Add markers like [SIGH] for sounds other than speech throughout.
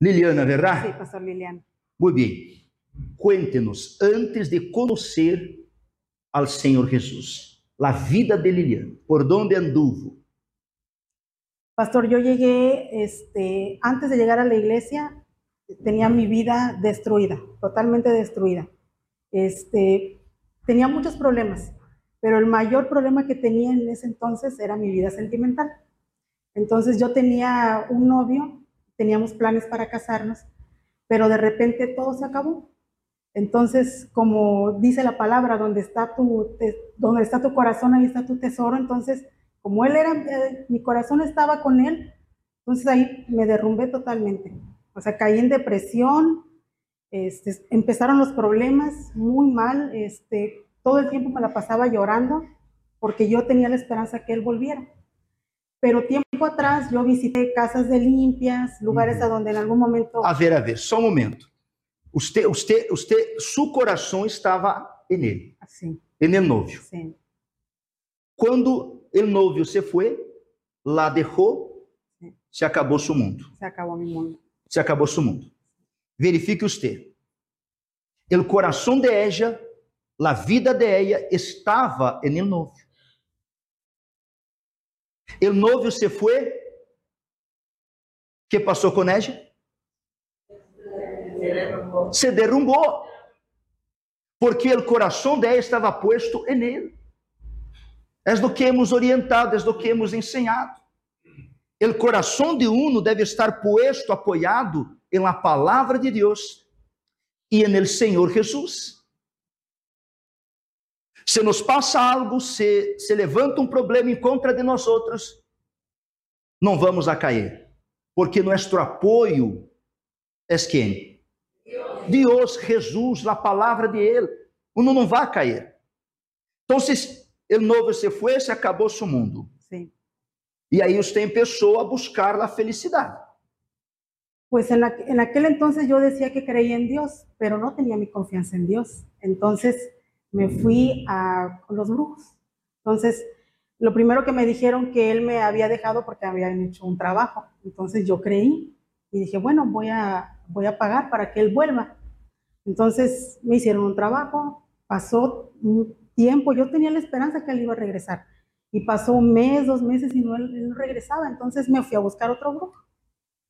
Liliana, ¿verdad? Sí, Pastor Liliana. Muy bien. Cuéntenos, antes de conocer al Senhor Jesus, a vida de Liliana, por onde anduvo? Pastor, yo llegué, este, antes de llegar a la iglesia, tenía mi vida destruida, totalmente destruida. Este, tenía muchos problemas, pero el mayor problema que tenía en ese entonces era mi vida sentimental. Entonces yo tenía un novio, teníamos planes para casarnos, pero de repente todo se acabó. Entonces, como dice la palabra, donde está tu, donde está tu corazón, ahí está tu tesoro. Entonces, como él era, eh, mi corazón estaba con él, entonces ahí me derrumbé totalmente. O sea, caí en depresión, este, empezaron los problemas muy mal, este, todo el tiempo me la pasaba llorando porque yo tenía la esperanza que él volviera. Pero tiempo atrás yo visité casas de limpias, lugares a donde en algún momento... A ver, a ver, só um momento. Usted, usted, usted, su coração estava em ele, Assim, en el novio. sim, Quando el novio se foi, dejó, Sí. se acabou su mundo. se acabó mi mundo. Se acabou su mundo. Verifique usted. El coração de ella, la vida de ella estava en el novio. El novio se foi. ¿Qué pasó con ella? Se derrumbou. Porque o coração dela estava puesto em ele. É do que hemos orientado, é do que hemos ensinado. O coração de uno deve estar puesto, apoiado em la palavra de Deus e en el Senhor Jesus. Se nos passa algo, se, se levanta um problema em contra de nós outros, não vamos a cair, porque nosso apoio é quem? Deus, Jesus, a palavra de Ele. Uno não vai cair. Então, se o novo se foi, se acabou seu mundo. Sí. E aí usted empezou a buscar a felicidade. Pues en, aqu- en aquel entonces yo decía que creía en Dios, pero no tenía mi confianza en Dios. Entonces me fui a los brujos. Entonces, lo primero que me dijeron que él me había dejado porque habían hecho un trabajo. Entonces yo creí y dije, bueno, voy a, voy a pagar para que él vuelva. Entonces me hicieron un trabajo, pasó un tiempo, yo tenía la esperanza que él iba a regresar. Y pasó un mes, dos meses y no, él no regresaba. Entonces me fui a buscar otro brujo.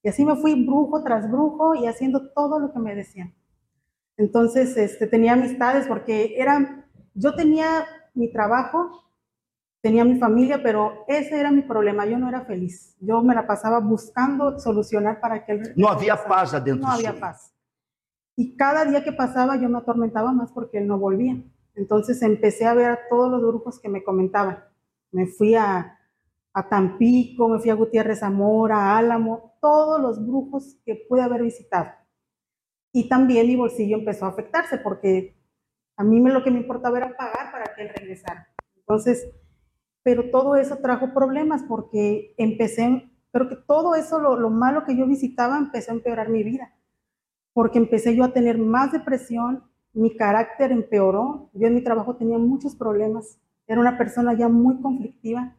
Y así me fui brujo tras brujo y haciendo todo lo que me decían. Entonces, este, tenía amistades porque eran, yo tenía mi trabajo, tenía mi familia, pero ese era mi problema. Yo no era feliz. Yo me la pasaba buscando solucionar para que él havia regresara. paz adentro No había paz. Y cada día que pasaba yo me atormentaba más porque él no volvía. Entonces empecé a ver a todos los brujos que me comentaban. Me fui a, a Tampico, me fui a Gutiérrez Zamora, a Álamo, todos los brujos que pude haber visitado. Y también mi bolsillo empezó a afectarse porque a mí lo que me importaba era pagar para que él regresara. Entonces, pero todo eso trajo problemas porque empecé, creo que todo eso, lo, lo malo que yo visitaba, empezó a empeorar mi vida. Porque empecé yo a tener más depresión, mi carácter empeoró, yo en mi trabajo tenía muchos problemas, era una persona ya muy conflictiva,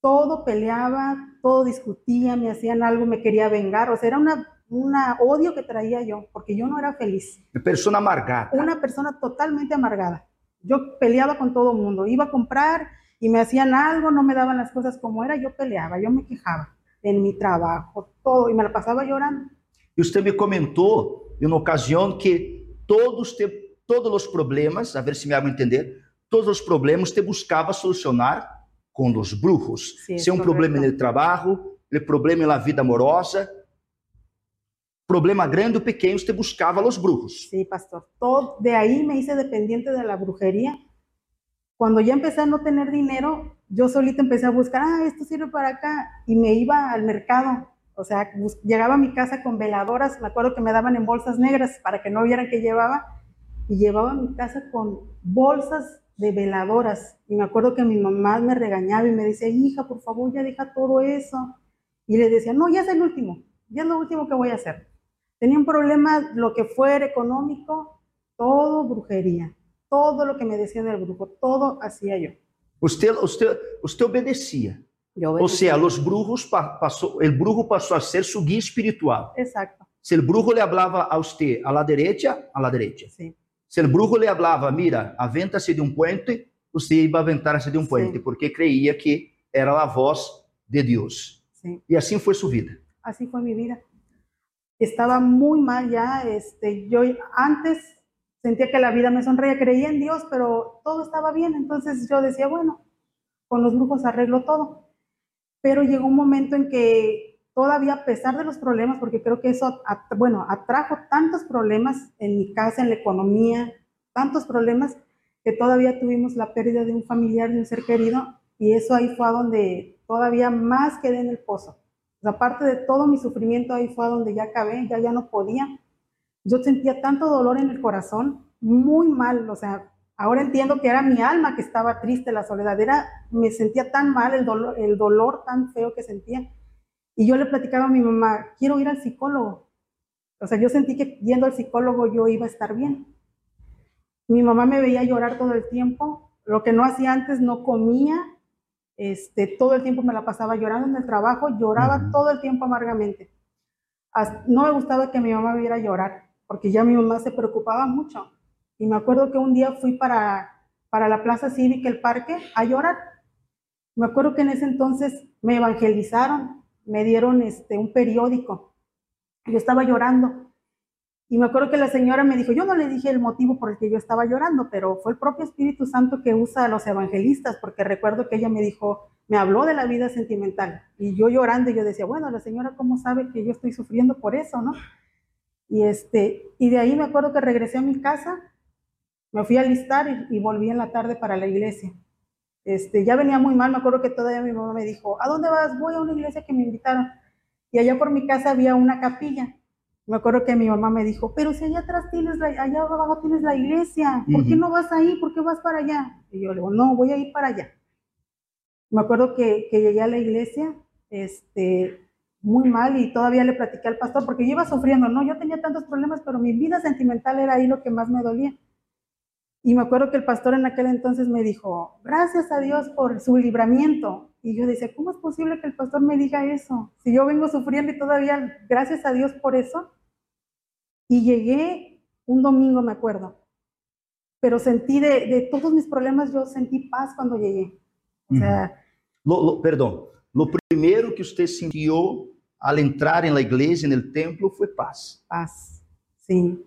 todo peleaba, todo discutía, me hacían algo, me quería vengar, o sea, era una, una odio que traía yo, porque yo no era feliz Persona amargada. una persona totalmente amargada. Yo peleaba con todo el mundo, iba a comprar y me hacían algo, no me daban las cosas como era, yo peleaba, yo me quejaba en mi trabajo, todo, y me la pasaba llorando. E usted me comentou em uma ocasião que todos te, todos os problemas, a ver se me hago entender, todos os problemas te buscava solucionar com os brujos. Sí, se um problema no trabalho, o problema na vida amorosa, problema grande ou pequeno, te buscava os brujos. Sí, pastor. Todo, de ahí me hice dependiente de la brujería. Cuando ya empecé a no tener dinero, yo solita empecé a buscar, ah, esto sirve para acá, y me iba al mercado. O sea, llegaba a mi casa con veladoras, me acuerdo que me daban en bolsas negras para que no vieran que llevaba, y llevaba a mi casa con bolsas de veladoras. Y me acuerdo que mi mamá me regañaba y me decía, hija, por favor, ya deja todo eso. Y le decía, no, ya es el último, ya es lo último que voy a hacer. Tenía un problema, lo que fuera económico, todo brujería. Todo lo que me decían del brujo, todo hacía yo. Usted, usted, usted obedecia. Yo Ou seja, os brujos pa- passou, o brujo passou a ser seu guia espiritual. Exacto. Se el brujo le hablaba a usted a la derecha, a la derecha. Sí, Se el brujo le hablaba, mira, aventa-se de um puente, você iba a aventar-se de um puente, Sim. porque creía que era a voz de Deus. sí. E assim foi sua vida. Así fue mi vida. Estaba muy mal ya. Este, yo antes sentía que la vida me sonreía, creía en Dios, pero todo estaba bien. Entonces yo decía, bueno, con los brujos arreglo todo. Pero llegó un momento en que todavía a pesar de los problemas, porque creo que eso, bueno, atrajo tantos problemas en mi casa, en la economía, tantos problemas, que todavía tuvimos la pérdida de un familiar, de un ser querido, y eso ahí fue a donde todavía más quedé en el pozo. O aparte de todo mi sufrimiento, ahí fue donde ya acabé, ya, ya no podía. Yo sentía tanto dolor en el corazón, muy mal, o sea, ahora entiendo que era mi alma que estaba triste, la soledad, era, me sentía tan mal, el dolor, el dolor tan feo que sentía. Y yo le platicaba a mi mamá, quiero ir al psicólogo. O sea, yo sentí que yendo al psicólogo yo iba a estar bien. Mi mamá me veía llorar todo el tiempo, lo que no hacía antes, no comía, este, todo el tiempo me la pasaba llorando en el trabajo, lloraba todo el tiempo amargamente. No me gustaba que mi mamá me viera llorar, porque ya mi mamá se preocupaba mucho. Y me acuerdo que un día fui para, para la plaza cívica, el parque, a llorar. Me acuerdo que en ese entonces me evangelizaron, me dieron este, un periódico. Yo estaba llorando. Y me acuerdo que la señora me dijo, yo no le dije el motivo por el que yo estaba llorando, pero fue el propio Espíritu Santo que usa a los evangelistas, porque recuerdo que ella me dijo, me habló de la vida sentimental. Y yo llorando, yo decía, bueno, la señora, ¿cómo sabe que yo estoy sufriendo por eso, no? Y, este, y de ahí me acuerdo que regresé a mi casa, me fui a alistar y, y volví en la tarde para la iglesia. Este, ya venía muy mal, me acuerdo que todavía mi mamá me dijo, ¿a dónde vas? Voy a una iglesia que me invitaron. Y allá por mi casa había una capilla. Me acuerdo que mi mamá me dijo, pero si allá atrás tienes la, allá abajo tienes la iglesia, ¿por qué Ujú. no vas ahí? ¿Por qué vas para allá? Y yo le digo, no, voy a ir para allá. Me acuerdo que, que llegué a la iglesia, este, muy mal y todavía le platiqué al pastor porque yo iba sufriendo, no, yo tenía tantos problemas, pero mi vida sentimental era ahí lo que más me dolía. Y me acuerdo que el pastor en aquel entonces me dijo, gracias a Dios por su libramiento. Y yo decía, ¿cómo es posible que el pastor me diga eso? Si yo vengo sufriendo y todavía, gracias a Dios por eso. Y llegué un domingo, me acuerdo. Pero sentí de, de todos mis problemas, yo sentí paz cuando llegué. O sea, Lo, lo- perdão. Lo primeiro que você sentiu al entrar em la igreja, no templo, foi paz. paz, sí.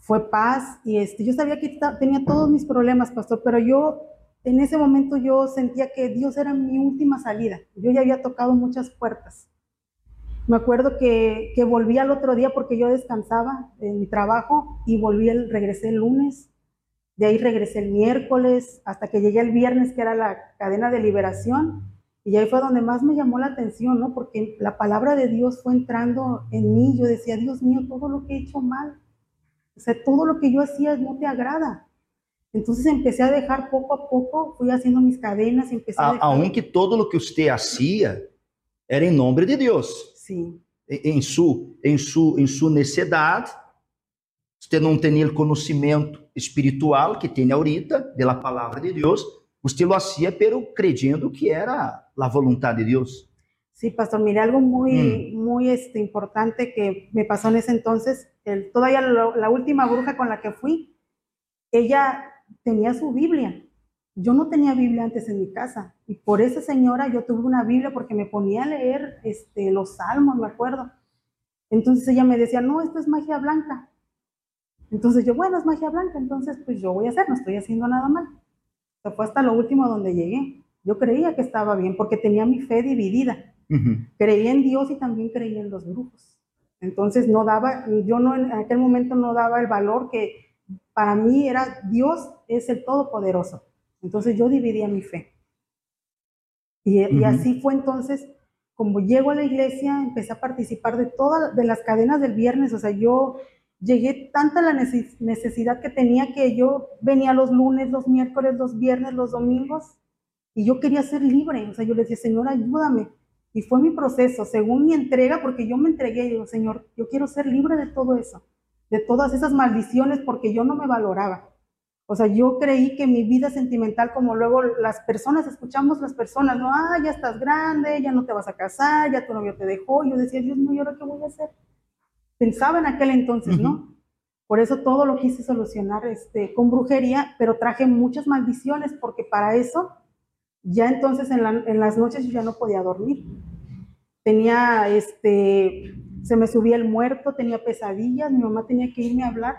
Fue paz y este, yo sabía que tenía todos mis problemas, pastor, pero yo en ese momento yo sentía que Dios era mi última salida. Yo ya había tocado muchas puertas. Me acuerdo que, que volví al otro día porque yo descansaba en mi trabajo y volví, el, regresé el lunes, de ahí regresé el miércoles, hasta que llegué el viernes, que era la cadena de liberación, y ahí fue donde más me llamó la atención, ¿no? Porque la palabra de Dios fue entrando en mí. Yo decía, Dios mío, todo lo que he hecho mal. O sea, todo lo que yo hacía no te agrada. Entonces empecé a dejar poco a poco, fui haciendo mis cadenas, empecé a A- dejar... Aunque todo lo que você hacía era em nome de Deus. Sí, Em em su, em su, em sua necessidade, você não tinha o conhecimento espiritual que tem ahorita, da palavra de Deus, você lo hacía, pero creyendo que era a vontade de Deus. sí, pastor, mire, algo muy, muy este, importante que me pasó en ese entonces, el, todavía lo- la última bruja con la que fui, ella tenía su Biblia. Yo no tenía Biblia antes en mi casa y por esa señora yo tuve una Biblia porque me ponía a leer este, los salmos, me acuerdo. Entonces ella me decía, no, esto es magia blanca. Entonces yo, bueno, es magia blanca, entonces pues yo voy a hacer, no estoy haciendo nada mal. O sea, fue hasta lo último donde llegué. Yo creía que estaba bien porque tenía mi fe dividida. Creía en Dios y también creía en los brujos. Entonces no daba, yo no en aquel momento no daba el valor que para mí era Dios es el Todopoderoso. Entonces yo dividía mi fe. Y, así fue entonces, como llego a la iglesia, empecé a participar de todas de las cadenas del viernes. O sea, yo llegué tanta la neces- necesidad que tenía que yo venía los lunes, los miércoles, los viernes, los domingos y yo quería ser libre. O sea, yo le decía, Señor, ayúdame. Y fue mi proceso, según mi entrega, porque yo me entregué y digo, Señor, yo quiero ser libre de todo eso, de todas esas maldiciones, porque yo no me valoraba. O sea, yo creí que mi vida sentimental, como luego las personas, escuchamos las personas, no, ah, ya estás grande, ya no te vas a casar, ya tu novio te dejó. Yo decía, Dios mío, ¿y ahora qué voy a hacer? pensaba en aquel entonces, ¿no? Por eso todo lo quise solucionar este, con brujería, pero traje muchas maldiciones porque para eso ya entonces en, la- en las noches yo ya no podía dormir. Tenía, este, se me subía el muerto, tenía pesadillas, mi mamá tenía que irme a hablar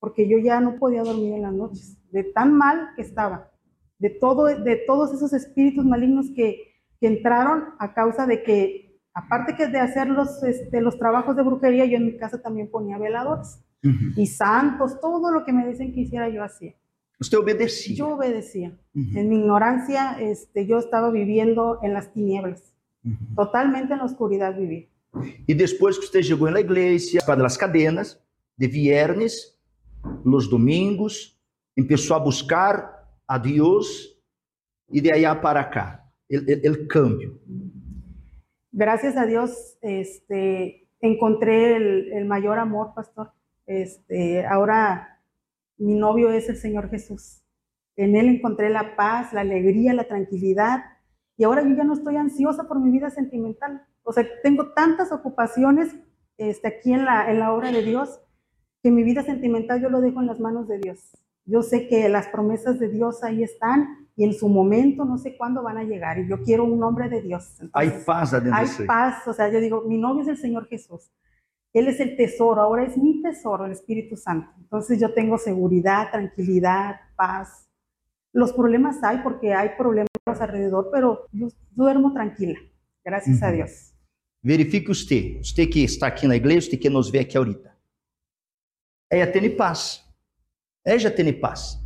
porque yo ya no podía dormir en las noches, de tan mal que estaba, de, todo, de todos esos espíritus malignos que, que entraron a causa de que, aparte que de hacer los, este, los trabajos de brujería, yo en mi casa también ponía veladores Uhum. y santos, todo lo que me dicen que hiciera yo hacía. Usted obedecia. Yo obedecía. Uhum. En mi ignorancia, este, yo estaba viviendo en las tinieblas, Uhum. totalmente en la oscuridad vivía. E depois que você chegou na igreja, para as cadenas, de viernes, nos domingos, começou a buscar a Deus e de allá para cá, el, el, el cambio. Gracias a Dios, este, encontré el, el mayor amor, pastor. Este, ahora mi novio es el Señor Jesús. En él encontré la paz, la alegría, la tranquilidad. Y ahora yo ya no estoy ansiosa por mi vida sentimental. O sea, tengo tantas ocupaciones este, aquí en la, en la obra de Dios que mi vida sentimental yo lo dejo en las manos de Dios. Yo sé que las promesas de Dios ahí están y en su momento no sé cuándo van a llegar. Y yo quiero un hombre de Dios. Entonces, paz adentro hay paz, o sea, yo digo, mi novio es el Señor Jesús. Él es el tesoro, ahora es mi tesoro, el Espíritu Santo. Entonces yo tengo seguridad, tranquilidad, paz. Los problemas hay porque hay problemas alrededor, pero yo duermo tranquila, gracias a. Dios. Verifique usted, usted que está aqui na igreja, usted que nos vê aqui ahorita. Ella tem paz. Ella já tem paz.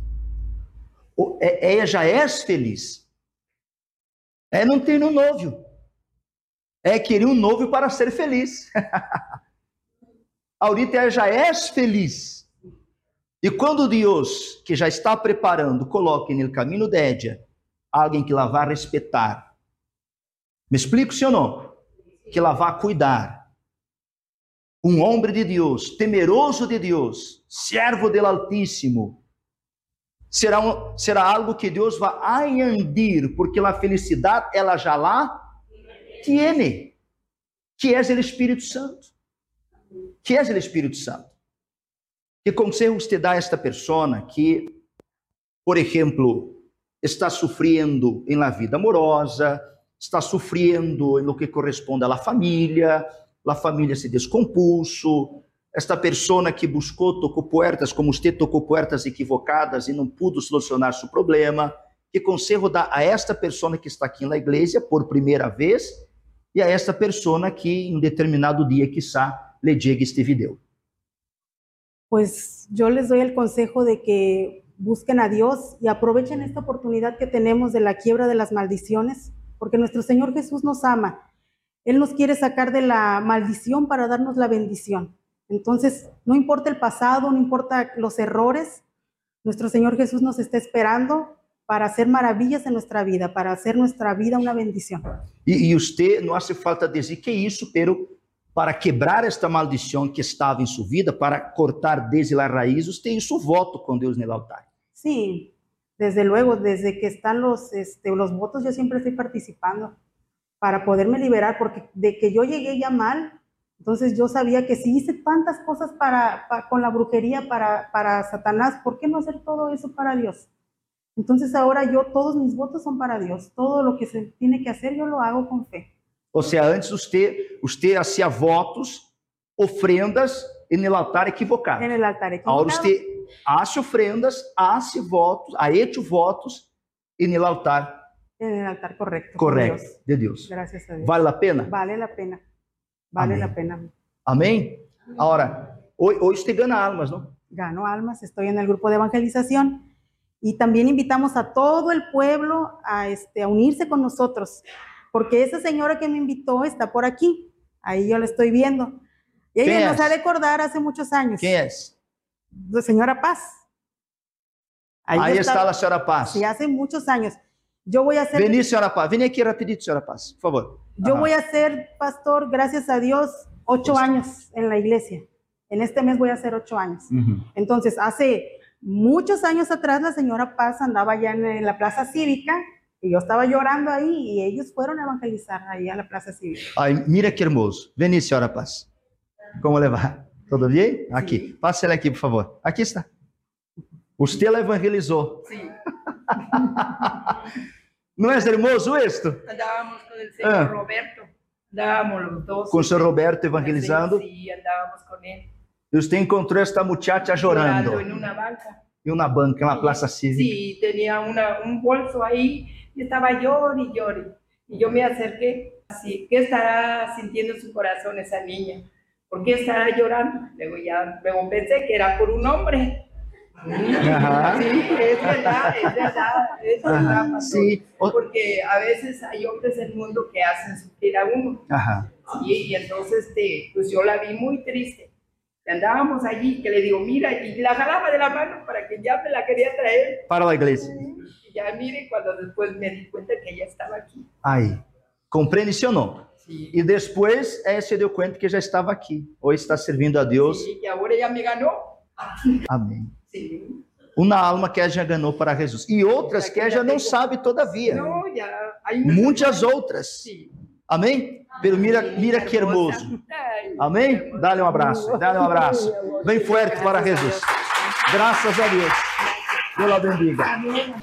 É- Ella já é feliz. Ela não tem um noivo. É querer um noivo para ser feliz. [LAUGHS] Ahorita ela já é feliz. E quando Deus, que já está preparando, coloque no caminho de ella alguém que lá vai respeitar. Me explico, não? que ela vá cuidar. Um homem de Deus, temeroso de Deus, servo del Altíssimo, será, um, será algo que Deus vai añadir, porque a felicidade ela já lá tiene, que é o Espírito Santo. Que é o Espírito Santo. Que conselho você dá a esta pessoa que, por exemplo, está sofrendo em la vida amorosa, está sofrendo em que corresponde à família, a família se descompuso, esta pessoa que buscou, tocou puertas, como você tocou puertas equivocadas e não pudo solucionar seu problema, que conselho dá a esta pessoa que está aqui na igreja por primeira vez e a esta pessoa que em determinado dia, quizá, lhe diga este vídeo? Pues yo les doy el consejo de que busquen a Dios y aprovechen esta oportunidad que tenemos de la quiebra de las maldiciones, porque nuestro Señor Jesús nos ama. Él nos quiere sacar de la maldición para darnos la bendición. Entonces, no importa el pasado, no importa los errores, nuestro Señor Jesús nos está esperando para hacer maravillas en nuestra vida, para hacer nuestra vida una bendición. E usted não hace falta dizer que isso, pero para quebrar esta maldição que estava em sua vida, para cortar desde a raiz, você hizo voto com Deus no altar. Sí, desde luego, desde que están los, este, los votos, yo siempre estoy participando para poderme liberar, porque de que yo llegué ya mal, entonces yo sabía que si hice tantas cosas para, pa- con la brujería para, para Satanás, ¿por qué no hacer todo eso para Dios? Entonces ahora yo, todos mis votos son para Dios, todo lo que se tiene que hacer yo lo hago con fe. Ou seja, antes usted, usted hacía votos, ofrendas en el altar equivocado. En el altar Ahora equivocado. usted hace ofrendas, hace votos, ha hecho votos en el altar En el altar correcto. Dios. de Deus. Gracias a Dios. Vale a pena? Vale la pena. Vale Amén. la pena. Amém? Agora, hoje, hoje usted gana almas, não? Gano almas, estoy en el grupo de evangelización y también invitamos a todo el pueblo a, este, a unirse con nosotros, porque esa señora que me invitó está por aquí, ahí yo la estoy viendo. Y ¿Quién ella nos es? ha de acordar hace muchos años. Quem é? La señora Paz. Yo está estaba- a senhora Paz. Sí, hace muchos años. Yo voy a ser, Vení, senhora Paz. Vem aqui rapidito, senhora Paz, por favor. yo Ajá. voy a ser pastor, gracias a Dios, ocho Pues- años en la iglesia. En este mes voy a hacer ocho años. Uhum. Entonces, hace muchos años atrás, la señora Paz andaba allá en, en la plaza cívica y yo estaba llorando ahí y ellos fueron a evangelizar ahí a la plaza cívica. Ai, mira que hermoso. Vení, senhora Paz. Como levar? Tudo bem? Aqui. Passe ele aqui, por favor. Aqui está. Você la evangelizou. Sí, [LAUGHS] Não é hermoso isto? andábamos con el señor Ah. Roberto, andábamos los dos. Com o senhor Roberto evangelizando. Sí, andábamos con él. E você encontrou esta muchacha Llorando chorando. en una banca. E uma banca, uma Sí, praça cívica. Sí, tenía una, un bolso ahí y estaba llorando y llorando. Y yo me acerqué así, ¿qué estará sintiendo en su corazón esa niña? ¿Por qué estará llorando? Luego ya, luego pensé que era por un hombre. Ajá. Sí, es verdad, es verdad, es verdad, pastor. sí. O- Porque a veces hay hombres en el mundo que hacen sufrir a uno. Ajá. Sí, y entonces, este, pues yo la vi muy triste. Y andábamos allí, que le digo, mira, y la jalaba de la mano para que ya me la quería traer. Para a igreja. Y ya mire, cuando después me di cuenta que ella estaba aquí. Aí. Compreende, sim ou não? Sí. E depois, é, se deu conta que já estava aqui. Ou está servindo a Deus. Sí, y ahora ella me ganó. Amém. Uma alma que ela já ganhou para Jesus. E outras que ela já não sabe todavia. Muitas outras. Amém? Pero mira, mira que Hermosa. hermoso. Amém? Dá-lhe um abraço. Dá-lhe um abraço. Bem forte para Jesus. Graças a Deus. Deus a bendiga. Amén.